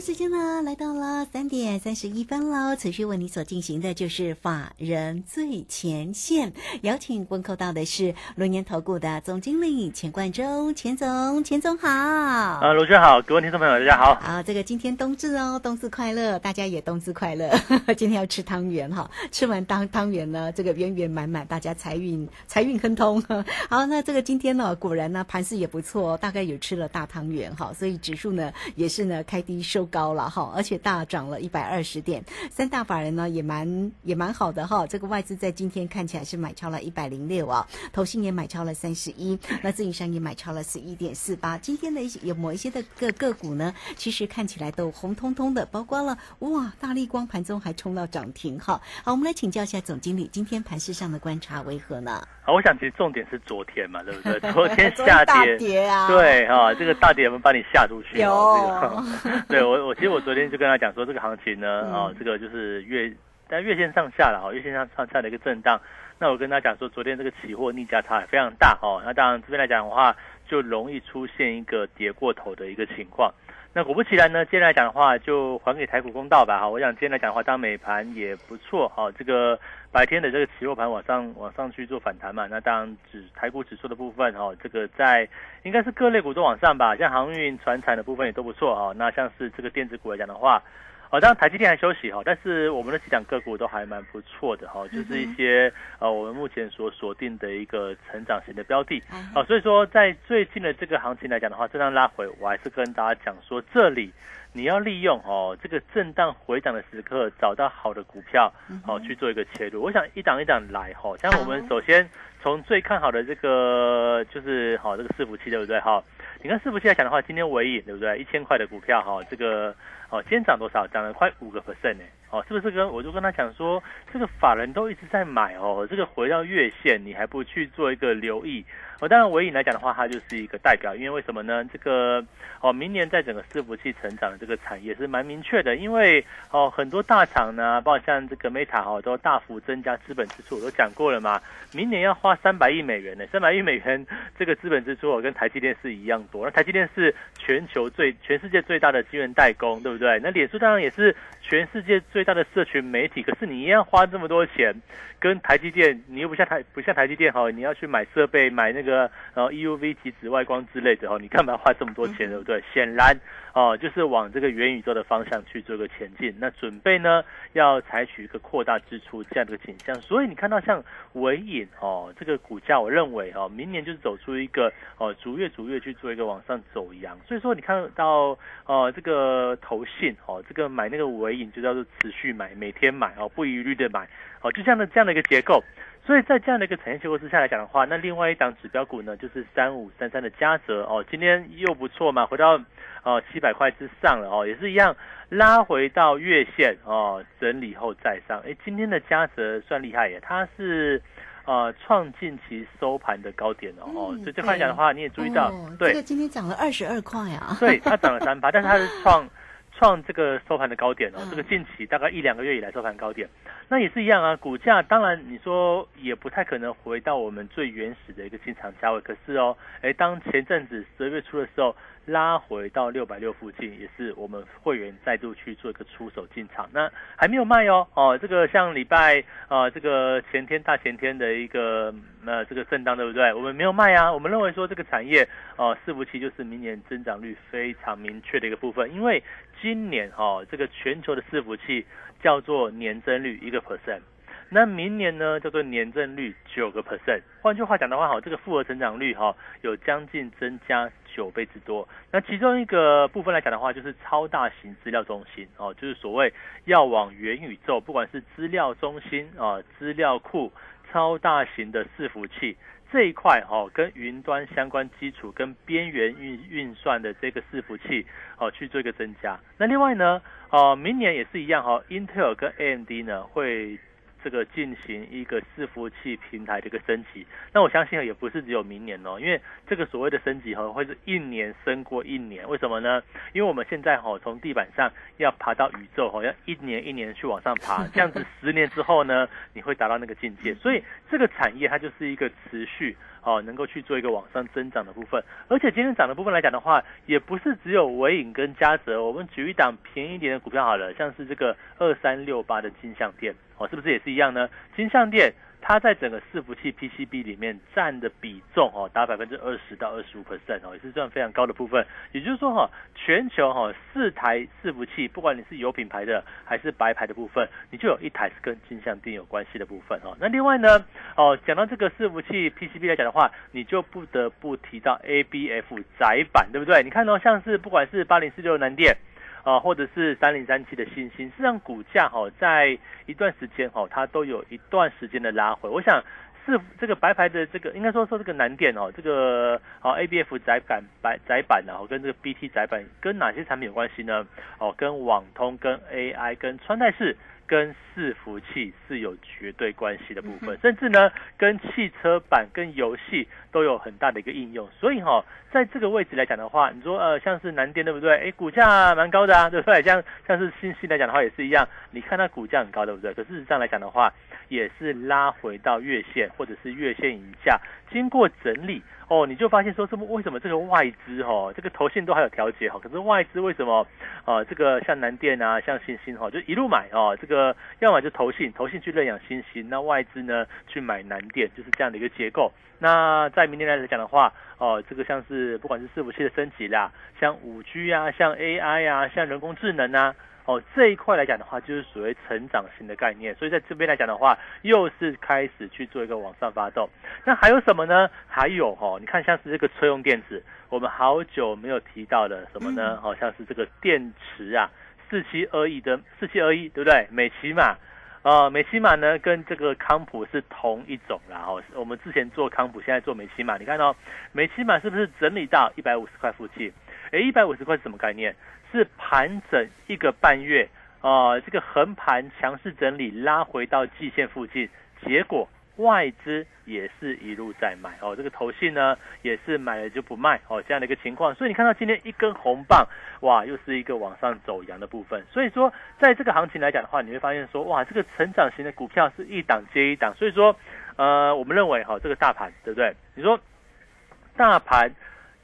时间呢来到了三点三十一分喽。持续为你所进行的就是法人最前线，邀请问候到的是龙年投顾的总经理钱冠中，钱总，钱总好。啊，罗娟好，各位听众朋友大家好。好，这个今天冬至哦，冬至快乐，大家也冬至快乐。今天要吃汤圆哈，吃完汤汤圆呢，这个圆圆满满，大家财运财运亨通。好，那这个今天呢，果然呢盘势也不错，大概有吃了大汤圆哈，所以指数呢也是呢开低。收高了哈，而且大涨了一百二十点，三大法人呢也蛮也蛮好的哈。这个外资在今天看起来是买超了一百零六啊，投信也买超了三十一，那自营商也买超了十一点四八。今天的一些有某一些的个个股呢，其实看起来都红彤彤的，包括了哇，大力光盘中还冲到涨停哈。好，我们来请教一下总经理，今天盘市上的观察为何呢？好，我想其实重点是昨天嘛，对不对？昨天下跌跌啊，对哈，这个大跌我们把你吓出去有。对我，我其实我昨天就跟他讲说，这个行情呢，哦，这个就是月，但月线上下了哈，月线上上下的一个震荡。那我跟他讲说，昨天这个期货逆价差非常大哦，那当然这边来讲的话，就容易出现一个跌过头的一个情况。那果不其然呢，今天来讲的话，就还给台股公道吧哈。我想今天来讲的话，当美盘也不错哈。这个白天的这个期货盘往上往上去做反弹嘛，那当然指台股指数的部分哦，这个在应该是各类股都往上吧，像航运、船产的部分也都不错啊。那像是这个电子股来讲的话。哦，当然台积电还休息哈，但是我们的几档个股都还蛮不错的哈，就是一些呃我们目前所锁定的一个成长型的标的，哦，所以说在最近的这个行情来讲的话，震荡拉回，我还是跟大家讲说，这里你要利用哦这个震荡回档的时刻，找到好的股票，好去做一个切入。我想一档一档来哈，像我们首先从最看好的这个就是好这个伺服器对不对哈？你看伺服器来讲的话，今天尾影对不对？一千块的股票哈，这个。哦，今天涨多少？涨了快五个 percent 呢。哦，是不是跟我就跟他讲说，这个法人都一直在买哦，这个回到月线，你还不去做一个留意？哦，当然，尾影来讲的话，它就是一个代表，因为为什么呢？这个哦，明年在整个伺服器成长的这个产业是蛮明确的，因为哦，很多大厂呢，包括像这个 Meta 哈，都大幅增加资本支出，我都讲过了嘛。明年要花三百亿美元呢，三百亿美元这个资本支出，我跟台积电是一样多。那台积电是全球最、全世界最大的晶圆代工，对不对？那脸书当然也是全世界最大的社群媒体，可是你一样花这么多钱，跟台积电，你又不像台不像台积电哈，你要去买设备，买那个呃 EUV 及紫外光之类的哈，你干嘛花这么多钱，对不对？显然哦，就是往这个元宇宙的方向去做个前进。那准备呢，要采取一个扩大支出这样的一个倾向。所以你看到像伟影哦，这个股价，我认为哦，明年就是走出一个哦逐月逐月去做一个往上走阳。所以说你看到呃这个投信哦，这个买那个尾影就叫做持续买，每天买哦，不一律的买哦，就这样的这样的一个结构。所以在这样的一个产业结构之下来讲的话，那另外一档指标股呢，就是三五三三的嘉泽哦，今天又不错嘛，回到哦七百块之上了哦，也是一样拉回到月线哦，整理后再上。哎，今天的嘉泽算厉害耶，它是呃创近期收盘的高点哦，所以这块讲的话，你也注意到，对，这个今天涨了二十二块啊，对，它涨了三八，但是它是创。创这个收盘的高点哦，这个近期大概一两个月以来收盘高点，那也是一样啊。股价当然你说也不太可能回到我们最原始的一个进场价位，可是哦，哎，当前阵子十二月初的时候。拉回到六百六附近，也是我们会员再度去做一个出手进场。那还没有卖哦，哦，这个像礼拜啊，这个前天大前天的一个呃这个震荡，对不对？我们没有卖啊。我们认为说这个产业哦，伺服器就是明年增长率非常明确的一个部分，因为今年哦，这个全球的伺服器叫做年增率一个 percent。那明年呢，叫做年增率九个 percent。换句话讲的话，哈，这个复合成长率哈有将近增加九倍之多。那其中一个部分来讲的话，就是超大型资料中心哦，就是所谓要往元宇宙，不管是资料中心啊、资料库、超大型的伺服器这一块哈，跟云端相关基础、跟边缘运运算的这个伺服器哦去做一个增加。那另外呢，哦，明年也是一样哈，Intel 跟 AMD 呢会。这个进行一个伺服器平台的一个升级。那我相信也不是只有明年哦，因为这个所谓的升级哈，会是一年升过一年。为什么呢？因为我们现在哈从地板上要爬到宇宙哈，要一年一年去往上爬，这样子十年之后呢，你会达到那个境界。所以这个产业它就是一个持续。哦，能够去做一个往上增长的部分，而且今天涨的部分来讲的话，也不是只有伟影跟嘉泽。我们举一档便宜一点的股票好了，像是这个二三六八的金相店，哦，是不是也是一样呢？金相店。它在整个伺服器 PCB 里面占的比重哦，达百分之二十到二十五 percent 哦，也是算非常高的部分。也就是说哈，全球哈四台伺服器，不管你是有品牌的还是白牌的部分，你就有一台是跟金相电有关系的部分哦。那另外呢，哦讲到这个伺服器 PCB 来讲的话，你就不得不提到 ABF 窄板，对不对？你看到像是不管是八零四六南电。啊，或者是三零三七的信心，实际上股价哈，在一段时间哈，它都有一段时间的拉回。我想是这个白牌的这个，应该说说这个难点哦，这个啊 A B F 窄板白窄板然后跟这个 B T 窄板跟哪些产品有关系呢？哦，跟网通、跟 A I、跟穿戴式。跟伺服器是有绝对关系的部分，甚至呢，跟汽车版、跟游戏都有很大的一个应用。所以哈，在这个位置来讲的话，你说呃，像是南电对不对？哎，股价蛮高的啊，对不对？像像是信息来讲的话也是一样，你看它股价很高，对不对？可事实上来讲的话，也是拉回到月线或者是月线以下，经过整理。哦，你就发现说，这么为什么这个外资哈，这个投信都还有调节哈，可是外资为什么啊？这个像南电啊，像新兴哈，就一路买哦，这个要么就投信，投信去认养新兴，那外资呢去买南电，就是这样的一个结构。那在明年来讲的话，哦，这个像是不管是伺服器的升级啦，像五 G 啊，像 AI 啊，像人工智能啊。哦，这一块来讲的话，就是属于成长型的概念，所以在这边来讲的话，又是开始去做一个往上发动。那还有什么呢？还有哦，你看像是这个车用电子，我们好久没有提到的什么呢？好像是这个电池啊，四七二一的四七二一，对不对？美骑马，呃，美西马呢跟这个康普是同一种啦。哦，我们之前做康普，现在做美西马，你看到美西马是不是整理到一百五十块附近？哎，一百五十块是什么概念？是盘整一个半月啊，这个横盘强势整理拉回到季线附近，结果外资也是一路在买哦，这个头信呢也是买了就不卖哦，这样的一个情况，所以你看到今天一根红棒，哇，又是一个往上走阳的部分，所以说在这个行情来讲的话，你会发现说，哇，这个成长型的股票是一档接一档，所以说，呃，我们认为哈，这个大盘对不对？你说大盘。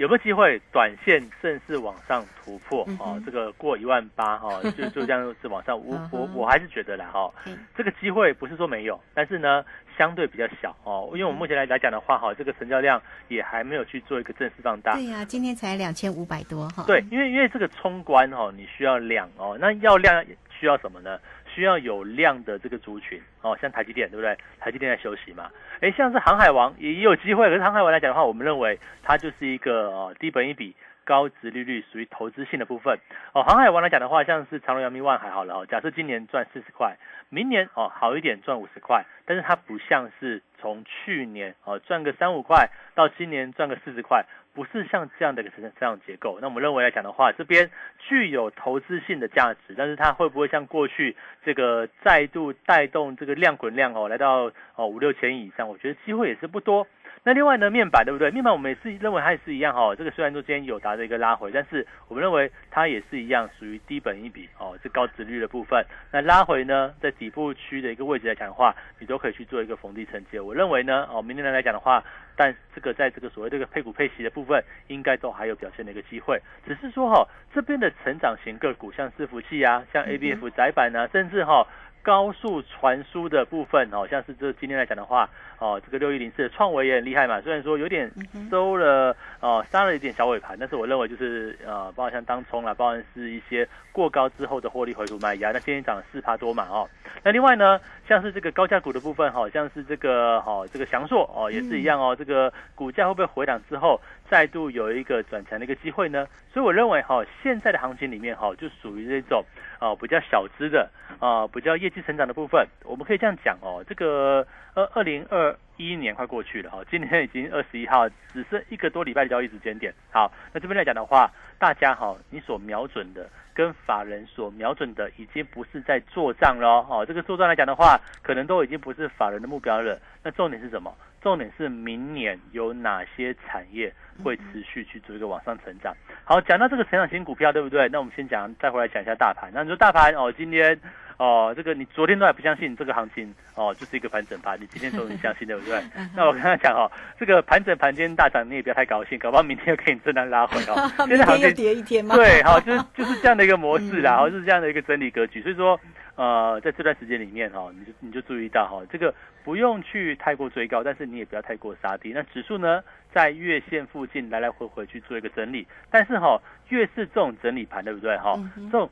有没有机会短线正式往上突破？哦，这个过一万八哈，就 就这样子往上。我我我还是觉得啦哈，这个机会不是说没有，但是呢，相对比较小哦。因为我们目前来来讲的话哈，这个成交量也还没有去做一个正式放大。对呀，今天才两千五百多哈。对，因为因为这个冲关哈，你需要量哦，那要量需要什么呢？需要有量的这个族群哦，像台积电对不对？台积电在休息嘛，哎，像是航海王也也有机会，可是航海王来讲的话，我们认为它就是一个哦低本一比、高值利率，属于投资性的部分哦。航海王来讲的话，像是长隆、阳明、万海好了哦。假设今年赚四十块，明年哦好一点赚五十块，但是它不像是从去年哦赚个三五块，到今年赚个四十块。不是像这样的一个成这样结构，那我们认为来讲的话，这边具有投资性的价值，但是它会不会像过去这个再度带动这个量滚量哦，来到哦五六千亿以上？我觉得机会也是不多。那另外呢，面板对不对？面板我们也是认为它也是一样哈。这个虽然说今天有达的一个拉回，但是我们认为它也是一样属于低本一笔哦，是高值率的部分。那拉回呢，在底部区的一个位置来讲的话，你都可以去做一个逢低承接。我认为呢，哦，明年来讲的话，但这个在这个所谓这个配股配息的部分，应该都还有表现的一个机会。只是说哈，这边的成长型个股，像伺服器啊，像 A B F 窄板啊，甚至哈。高速传输的部分，哦，像是这今天来讲的话，哦，这个六一零四的创维也很厉害嘛。虽然说有点收了，哦，杀了一点小尾盘，但是我认为就是呃，包括像当冲啦，包含是一些过高之后的获利回吐卖压。那今天涨四趴多嘛，哦。那另外呢，像是这个高价股的部分，好像是这个，哦，这个翔硕，哦，也是一样哦。这个股价会不会回档之后，再度有一个转强的一个机会呢？所以我认为，哈，现在的行情里面，哈，就属于这种。啊，比较小资的啊，比较业绩成长的部分，我们可以这样讲哦。这个二二零二一年快过去了哈，今天已经二十一号，只剩一个多礼拜的交易时间点。好，那这边来讲的话，大家哈，你所瞄准的跟法人所瞄准的，已经不是在做账喽。哦，这个做账来讲的话，可能都已经不是法人的目标了。那重点是什么？重点是明年有哪些产业会持续去做一个往上成长？好，讲到这个成长型股票，对不对？那我们先讲，再回来讲一下大盘。那你说大盘哦，今天。哦，这个你昨天都还不相信这个行情哦，就是一个盘整盘，你今天终于相信对不对？那我跟他讲哦，这个盘整盘今天大涨，你也不要太高兴，搞不好明天又可以震荡拉回哦。明天又跌一天吗？对，好，就是就是这样的一个模式啦，好，是这样的一个整理格局。所以说，呃，在这段时间里面哈，你就你就注意到哈，这个不用去太过追高，但是你也不要太过杀低。那指数呢，在月线附近来来回回去做一个整理，但是哈，越是这种整理盘，对不对？哈，这种。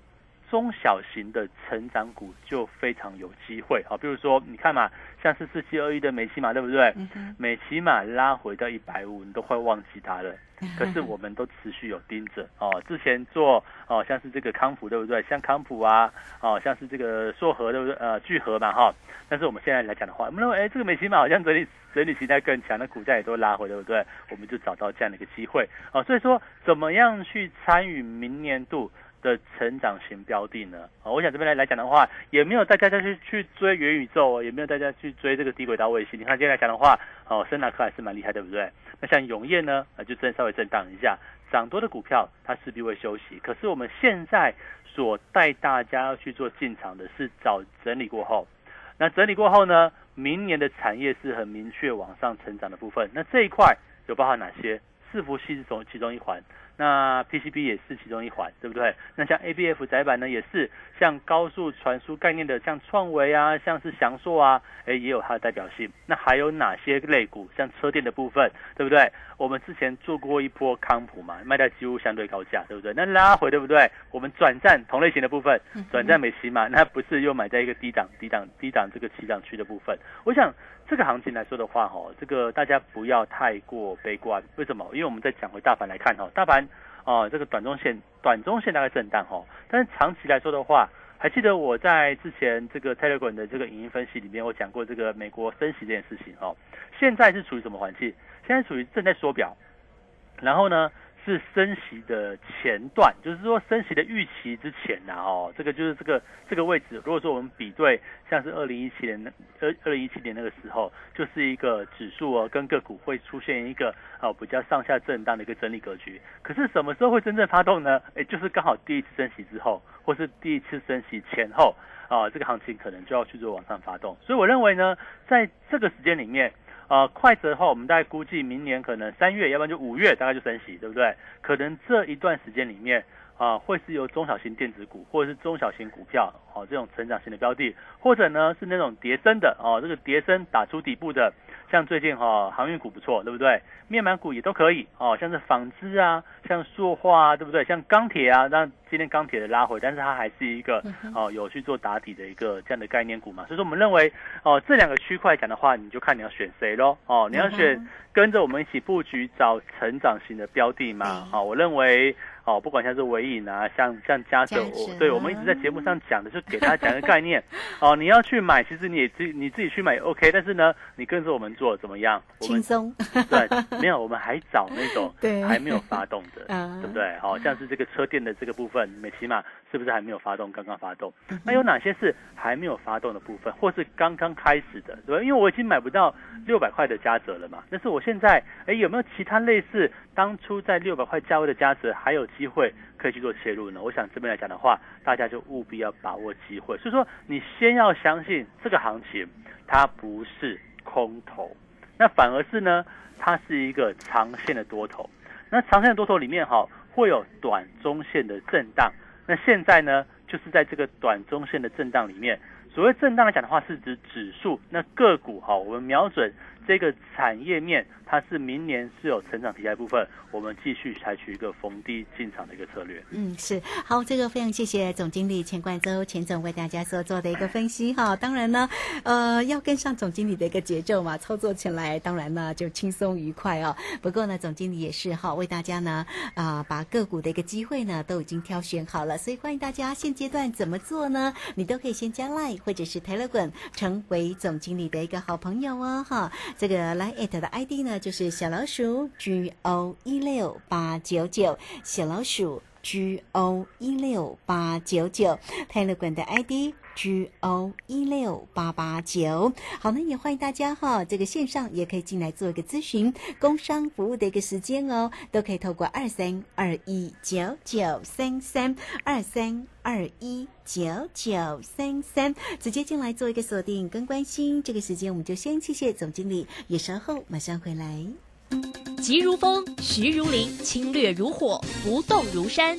中小型的成长股就非常有机会啊，比如说你看嘛，像是四七二一的美骑马，对不对？美骑马拉回到一百五，你都快忘记它了。可是我们都持续有盯着哦，之前做哦，像是这个康普，对不对？像康普啊，哦，像是这个硕和，对不对？呃，聚合嘛，哈。但是我们现在来讲的话，我们认为，哎，这个美骑马好像整理整理形态更强，那股价也都拉回，对不对？我们就找到这样的一个机会哦。所以说，怎么样去参与明年度？的成长型标的呢？啊，我想这边来来讲的话，也没有大家去去追元宇宙，也没有大家去追这个低轨道卫星。你看今天来讲的话，哦，深纳克还是蛮厉害，对不对？那像永业呢，啊，就真稍微震荡一下，涨多的股票它势必会休息。可是我们现在所带大家要去做进场的是找整理过后，那整理过后呢，明年的产业是很明确往上成长的部分。那这一块有包含哪些？伺服器是从其中一环。那 PCB 也是其中一环，对不对？那像 ABF 窄板呢，也是像高速传输概念的，像创维啊，像是翔硕啊，哎，也有它的代表性。那还有哪些类股？像车电的部分，对不对？我们之前做过一波康普嘛，卖掉几乎相对高价，对不对？那拉回，对不对？我们转战同类型的部分，转战美琪嘛，那不是又买在一个低档、低档、低档这个起涨区的部分？我想这个行情来说的话，哈，这个大家不要太过悲观。为什么？因为我们在讲回大盘来看，哈，大盘。哦，这个短中线，短中线大概震荡哈，但是长期来说的话，还记得我在之前这个 Telegram 的这个影音分析里面，我讲过这个美国升息这件事情哦，现在是处于什么环境？现在处于正在缩表，然后呢？是升息的前段，就是说升息的预期之前呐，哦，这个就是这个这个位置。如果说我们比对，像是二零一七年那二二零一七年那个时候，就是一个指数哦跟个股会出现一个哦比较上下震荡的一个整理格局。可是什么时候会真正发动呢？哎，就是刚好第一次升息之后，或是第一次升息前后啊，这个行情可能就要去做往上发动。所以我认为呢，在这个时间里面。呃，快则的话，我们大概估计明年可能三月，要不然就五月，大概就升息，对不对？可能这一段时间里面，啊，会是由中小型电子股或者是中小型股票，哦，这种成长型的标的，或者呢是那种叠升的，哦，这个叠升打出底部的。像最近哈航运股不错，对不对？面板股也都可以哦，像是纺织啊，像塑化啊，对不对？像钢铁啊，那今天钢铁的拉回，但是它还是一个哦有去做打底的一个这样的概念股嘛。所以说我们认为哦这两个区块讲的话，你就看你要选谁喽哦，你要选跟着我们一起布局找成长型的标的嘛。好，我认为。哦，不管像是尾影啊，像像嘉泽，对，我们一直在节目上讲的，就给大家讲一个概念。哦，你要去买，其实你也自你自己去买 OK，但是呢，你跟着我们做怎么样？轻松。对，没有，我们还找那种 还没有发动的，对不对？好像是这个车店的这个部分，美起码是不是还没有发动？刚刚发动。那有哪些是还没有发动的部分，或是刚刚开始的，对吧？因为我已经买不到六百块的嘉泽了嘛。但是我现在，哎，有没有其他类似当初在六百块价位的嘉泽，还有？机会可以去做切入呢？我想这边来讲的话，大家就务必要把握机会。所以说，你先要相信这个行情，它不是空头，那反而是呢，它是一个长线的多头。那长线的多头里面哈，会有短中线的震荡。那现在呢，就是在这个短中线的震荡里面，所谓震荡来讲的话，是指指数。那个股哈，我们瞄准这个产业面。它是明年是有成长题材部分，我们继续采取一个逢低进场的一个策略。嗯，是好，这个非常谢谢总经理钱冠洲钱总为大家所做的一个分析哈。当然呢，呃，要跟上总经理的一个节奏嘛，操作起来当然呢就轻松愉快哦。不过呢，总经理也是哈，为大家呢啊把个股的一个机会呢都已经挑选好了，所以欢迎大家现阶段怎么做呢？你都可以先加 Line 或者是 Telegram 成为总经理的一个好朋友哦哈。这个来 at 的 ID 呢，就是小老鼠 G O 一六八九九，小老鼠 G O 一六八九九，泰勒管的 ID。G O 一六八八九，好，那也欢迎大家哈，这个线上也可以进来做一个咨询，工商服务的一个时间哦，都可以透过二三二一九九三三二三二一九九三三直接进来做一个锁定跟关心。这个时间我们就先谢谢总经理，也稍后马上回来。急如风，徐如林，侵略如火，不动如山。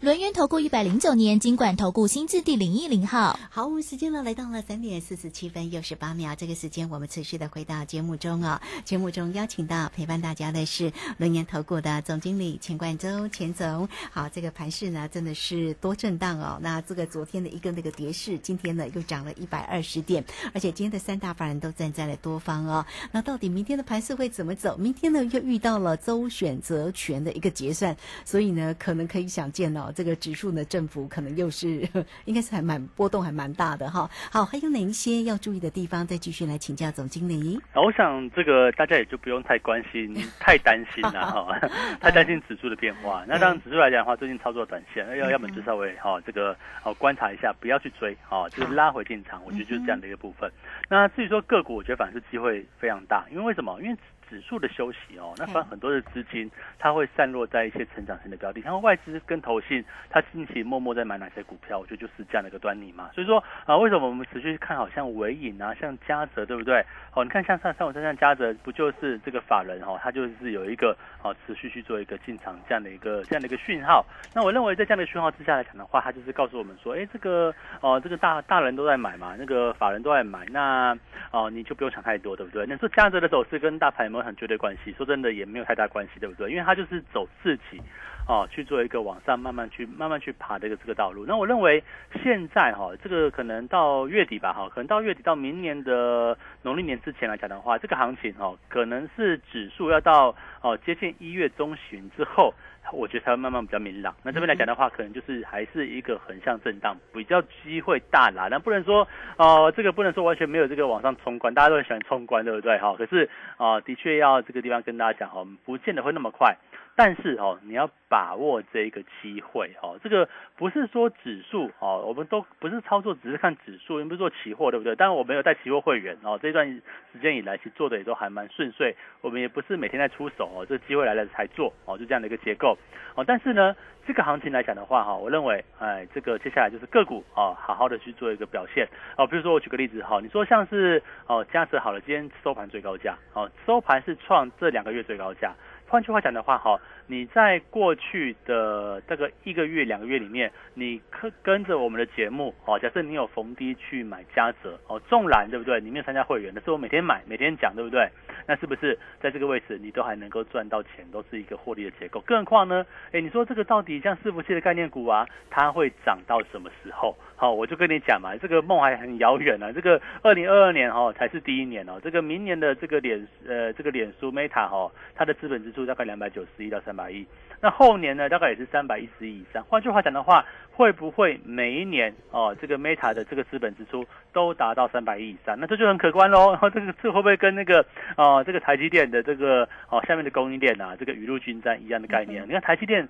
轮源投顾一百零九年金管投顾新字第零一零号。好，我们时间呢来到了三点四十七分又十八秒，这个时间我们持续的回到节目中哦。节目中邀请到陪伴大家的是轮源投顾的总经理钱冠洲钱总。好，这个盘势呢真的是多震荡哦。那这个昨天的一个那个跌势，今天呢又涨了一百二十点，而且今天的三大法人都站在了多方哦。那到底明天的盘势会怎么走？明天呢又遇到了周选择权的一个结算，所以呢可能可以想见哦。这个指数呢，振幅可能又是应该是还蛮波动，还蛮大的哈。好，还有哪一些要注意的地方？再继续来请教总经理。我想这个大家也就不用太关心、太担心了哈，太担心指数的变化。那当然指数来讲的话，最近操作短线，要要么就稍微哈这个哦观察一下，不要去追哈，就是拉回进场。我觉得就是这样的一个部分。那至于说个股，我觉得反而是机会非常大，因为为什么？因为指数的休息哦，那反正很多的资金它会散落在一些成长型的标的，像外资跟投信，它近期默默在买哪些股票，我觉得就是这样的一个端倪嘛。所以说啊，为什么我们持续看好像伟影啊，像嘉泽，对不对？哦，你看像上上午像嘉泽，不就是这个法人哦，他就是有一个哦持续去做一个进场这样的一个这样的一个讯号。那我认为在这样的讯号之下来讲的话，它就是告诉我们说，哎，这个哦这个大大人都在买嘛，那个法人都在买，那哦你就不用想太多，对不对？那说嘉泽的走势跟大盘。有很绝对关系，说真的也没有太大关系，对不对？因为他就是走自己，哦，去做一个往上慢慢去慢慢去爬的一个这个道路。那我认为现在哈，这个可能到月底吧，哈，可能到月底到明年的农历年之前来讲的话，这个行情哦，可能是指数要到哦接近一月中旬之后。我觉得它会慢慢比较明朗。那这边来讲的话，可能就是还是一个横向震荡，比较机会大啦。那不能说，哦，这个不能说完全没有这个往上冲关，大家都很喜欢冲关，对不对？哈，可是啊，的确要这个地方跟大家讲，哈，不见得会那么快。但是哦，你要把握这个机会哦。这个不是说指数哦，我们都不是操作，只是看指数，又不是做期货，对不对？但是我没有带期货会员哦。这段时间以来，其实做的也都还蛮顺遂。我们也不是每天在出手哦，这机会来了才做哦，就这样的一个结构哦。但是呢，这个行情来讲的话哈，我认为哎，这个接下来就是个股哦，好好的去做一个表现哦。比如说我举个例子哈，你说像是哦，嘉泽好了，今天收盘最高价哦，收盘是创这两个月最高价。换句话讲的话，哈，你在过去的这个一个月、两个月里面，你跟跟着我们的节目，哦，假设你有逢低去买嘉泽，哦，纵然对不对？你没有参加会员的，是我每天买、每天讲，对不对？那是不是在这个位置你都还能够赚到钱，都是一个获利的结构？更何况呢？哎，你说这个到底像伺服器的概念股啊，它会涨到什么时候？好，我就跟你讲嘛，这个梦还很遥远呢。这个二零二二年哦才是第一年哦，这个明年的这个脸呃这个脸书 Meta 哦，它的资本支出大概两百九十亿到三百亿，那后年呢大概也是三百一十亿以上。换句话讲的话，会不会每一年哦这个 Meta 的这个资本支出都达到三百亿以上？那这就很可观喽。这个这会不会跟那个哦这个台积电的这个哦下面的供应链啊这个雨露均沾一样的概念？你看台积电。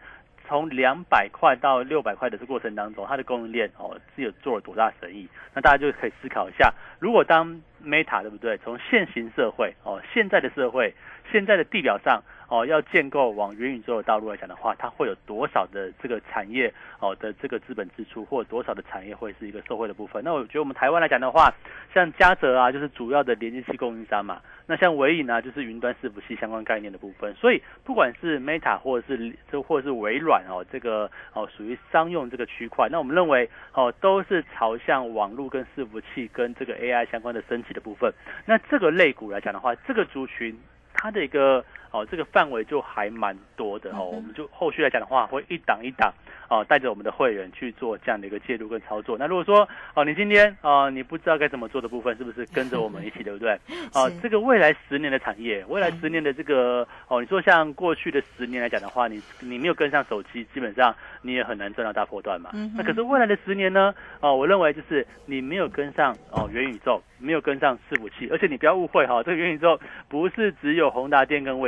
从两百块到六百块的这过程当中，它的供应链哦是有做了多大生意？那大家就可以思考一下，如果当 Meta 对不对？从现行社会哦，现在的社会，现在的地表上。哦，要建构往元宇宙的道路来讲的话，它会有多少的这个产业哦的这个资本支出，或多少的产业会是一个受惠的部分？那我觉得我们台湾来讲的话，像嘉泽啊，就是主要的连接器供应商嘛。那像微影呢，就是云端伺服器相关概念的部分。所以不管是 Meta 或者是这或者是微软哦，这个哦属于商用这个区块，那我们认为哦都是朝向网络跟伺服器跟这个 AI 相关的升级的部分。那这个类股来讲的话，这个族群它的一个。哦，这个范围就还蛮多的哦，我们就后续来讲的话，会一档一档哦，带着我们的会员去做这样的一个介入跟操作。那如果说哦，你今天哦，你不知道该怎么做的部分，是不是跟着我们一起，对不对？哦，这个未来十年的产业，未来十年的这个哦，你说像过去的十年来讲的话，你你没有跟上手机，基本上你也很难赚到大波段嘛。那可是未来的十年呢？哦，我认为就是你没有跟上哦，元宇宙没有跟上伺服器，而且你不要误会哈，这个元宇宙不是只有宏达电跟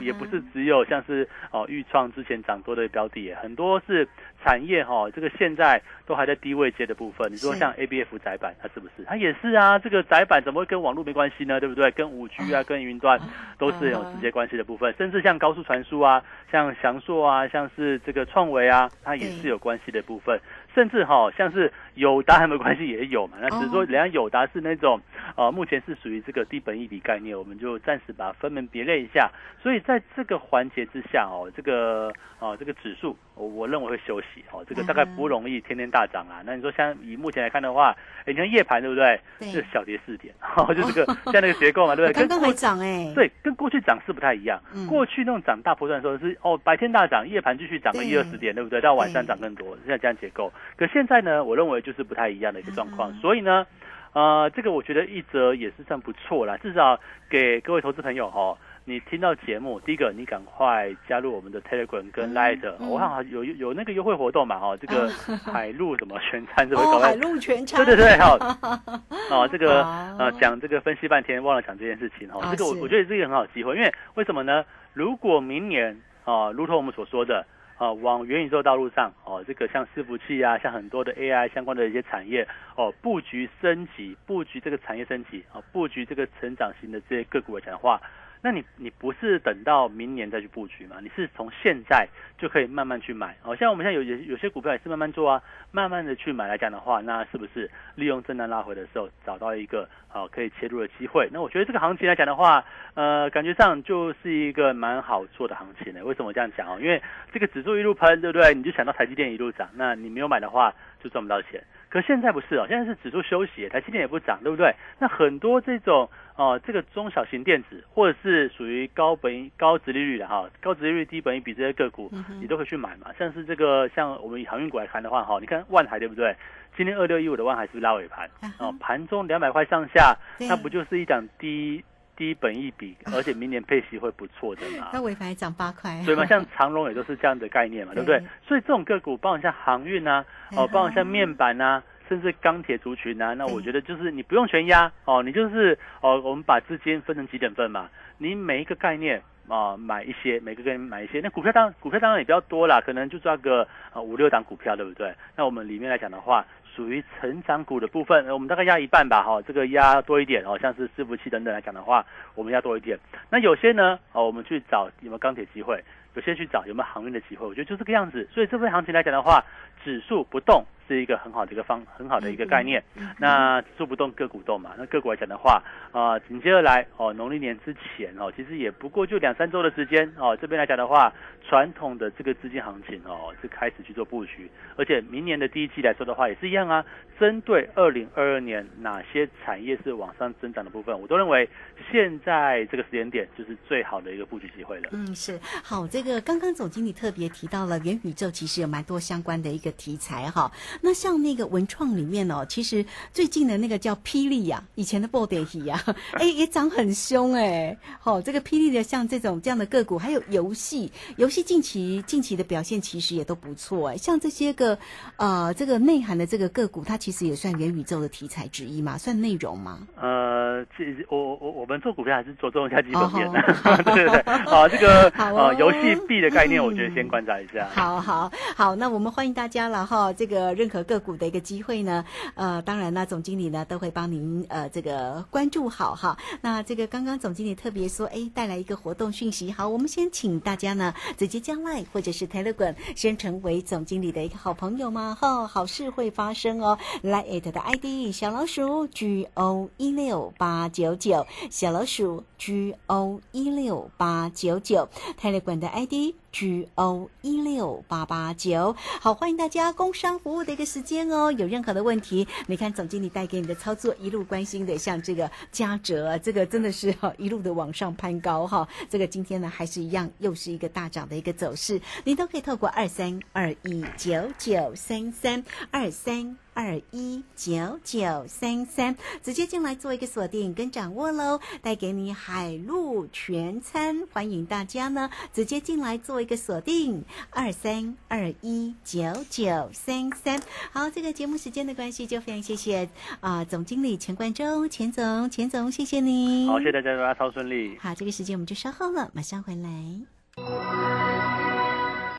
也不是只有像是哦豫创之前涨多的标的，很多是产业哈，这个现在都还在低位接的部分。你说像 A B F 窄板，它是不是？它也是啊。这个窄板怎么会跟网络没关系呢？对不对？跟五 G 啊，跟云端都是有直接关系的部分。甚至像高速传输啊，像翔硕啊，像是这个创维啊，它也是有关系的部分。甚至哈，像是友达有没有关系也有嘛？那只是说人家友达是那种，呃，目前是属于这个低本一比概念，我们就暂时把它分门别类一下。所以在这个环节之下哦，这个哦这个指数，我我认为会休息哦，这个大概不容易天天大涨啊。那你说像以目前来看的话，哎，你看夜盘对不对？是小跌四点，就这个 像那个结构嘛，对不对？刚刚还涨哎，对，跟过去涨势不太一样。过去那种涨大波段的时候是哦，白天大涨，夜盘继续涨个一二十点，对不对？到晚上涨更多，现在这样结构。可现在呢，我认为就是不太一样的一个状况，所以呢，呃，这个我觉得一则也是算不错啦，至少给各位投资朋友哈，你听到节目，第一个你赶快加入我们的 Telegram 跟 Light，我看有有那个优惠活动嘛哈，这个 海陆什么全餐是不是？海陆全餐，对对对，好，哦，这个呃讲这个分析半天忘了讲这件事情哈，这个我我觉得这个很好机会，因为为什么呢？如果明年啊，如同我们所说的。啊，往元宇宙道路上哦，这个像伺服器啊，像很多的 AI 相关的一些产业哦，布局升级，布局这个产业升级啊，布局这个成长型的这些个股的强化。那你你不是等到明年再去布局嘛？你是从现在就可以慢慢去买。好像我们现在有有有些股票也是慢慢做啊，慢慢的去买来讲的话，那是不是利用震荡拉回的时候找到一个好可以切入的机会？那我觉得这个行情来讲的话，呃，感觉上就是一个蛮好做的行情的。为什么这样讲哦？因为这个指数一路喷，对不对？你就想到台积电一路涨，那你没有买的话就赚不到钱。可现在不是哦，现在是指数休息，台积电也不涨，对不对？那很多这种。哦，这个中小型电子或者是属于高本高值利率的哈，高值利率低本益比这些个股，你都可以去买嘛。像是这个，像我们以航运股来看的话，哈，你看万海对不对？今天二六一五的万海是不是拉尾盘？哦，盘中两百块上下，那不就是一档低低本益比，而且明年配息会不错的嘛？那尾盘涨八块，对嘛？像长隆也都是这样的概念嘛，对不对？所以这种个股，包括像航运啊，哦，包括像面板啊。甚至钢铁族群啊，那我觉得就是你不用全压哦，你就是哦，我们把资金分成几等份嘛，你每一个概念啊买一些，每个概念买一些，那股票当股票当然也比较多啦，可能就抓个呃五六档股票，对不对？那我们里面来讲的话，属于成长股的部分，我们大概压一半吧，哈，这个压多一点哦，像是伺服器等等来讲的话，我们压多一点。那有些呢，哦，我们去找有没有钢铁机会，有些去找有没有航运的机会，我觉得就这个样子。所以这份行情来讲的话，指数不动。是一个很好的一个方，很好的一个概念。那做不动个股动嘛？那个股来讲的话，啊，紧接着来哦，农历年之前哦，其实也不过就两三周的时间哦。这边来讲的话，传统的这个资金行情哦，是开始去做布局。而且明年的第一季来说的话，也是一样啊。针对二零二二年哪些产业是往上增长的部分，我都认为现在这个时间点就是最好的一个布局机会了。嗯，是好。这个刚刚总经理特别提到了元宇宙，其实有蛮多相关的一个题材哈。那像那个文创里面哦，其实最近的那个叫霹雳呀，以前的波点喜呀，哎，也涨很凶哎。好，这个霹雳的像这种这样的个股，还有游戏，游戏近期近期的表现其实也都不错哎。像这些个呃，这个内涵的这个个股，它其实也算元宇宙的题材之一嘛，算内容吗？呃，其实我我我们做股票还是着重一下基本面的，对对对。好，这个 呃游戏币的概念，我觉得先观察一下。好好好，那我们欢迎大家了哈。这个任何个股的一个机会呢，呃，当然呢，总经理呢都会帮您呃这个关注好哈。那这个刚刚总经理特别说，哎，带来一个活动讯息。好，我们先请大家呢直接将来或者是 Telegram 先成为总经理的一个好朋友嘛哈。好事会发生哦。来 it 的 ID 小老鼠 G O 一六八九九，小老鼠 G O 一六八九九，Telegram 的 ID。G O 一六八八九，好，欢迎大家工商服务的一个时间哦。有任何的问题，你看总经理带给你的操作，一路关心的，像这个嘉泽，这个真的是哈一路的往上攀高哈。这个今天呢还是一样，又是一个大涨的一个走势，你都可以透过二三二一九九三三二三。二一九九三三，直接进来做一个锁定跟掌握喽，带给你海陆全餐，欢迎大家呢直接进来做一个锁定，二三二一九九三三。好，这个节目时间的关系，就非常谢谢啊总经理钱冠洲，钱总，钱总，谢谢你。好，谢谢大家，大家超顺利。好，这个时间我们就稍后了，马上回来。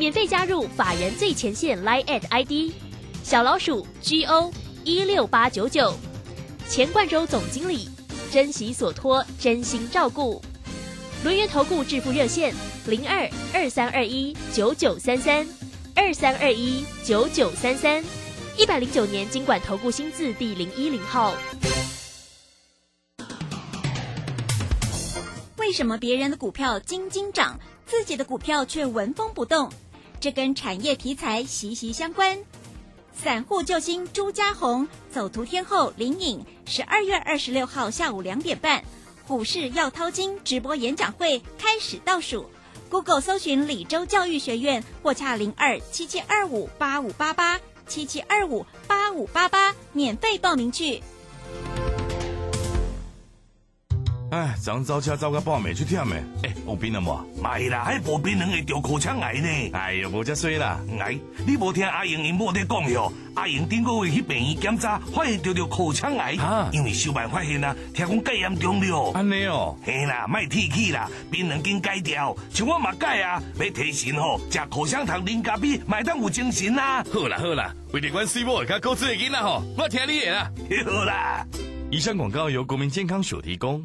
免费加入法人最前线 Line at ID 小老鼠 GO 一六八九九，钱冠洲总经理，珍惜所托，真心照顾。轮源投顾致富热线零二二三二一九九三三二三二一九九三三，一百零九年经管投顾新字第零一零号。为什么别人的股票金金涨，自己的股票却纹风不动？这跟产业题材息息相关。散户救星朱家红走图天后林颖，十二月二十六号下午两点半，股市要掏金直播演讲会开始倒数。Google 搜寻李州教育学院或洽零二七七二五八五八八七七二五八五八八，免费报名去。哎，昨早车走到半暝去忝诶！哎，有病了无？没啦，迄无病人会得口腔癌呢。哎呦，无遮衰啦！哎，你无听阿英因某在讲哟？阿英顶个月去病院检查，发现得着口腔癌，因为小办发现啊，听讲戒严重了。安尼哦，嘿啦，卖提起啦，病人经戒掉，像我嘛戒啊，要提神吼，食口香糖、零咖啡，买当有精神啦。好啦好啦，为了关心我甲高子的囡仔吼，我听你的啦。好啦，以上广告由国民健康署提供。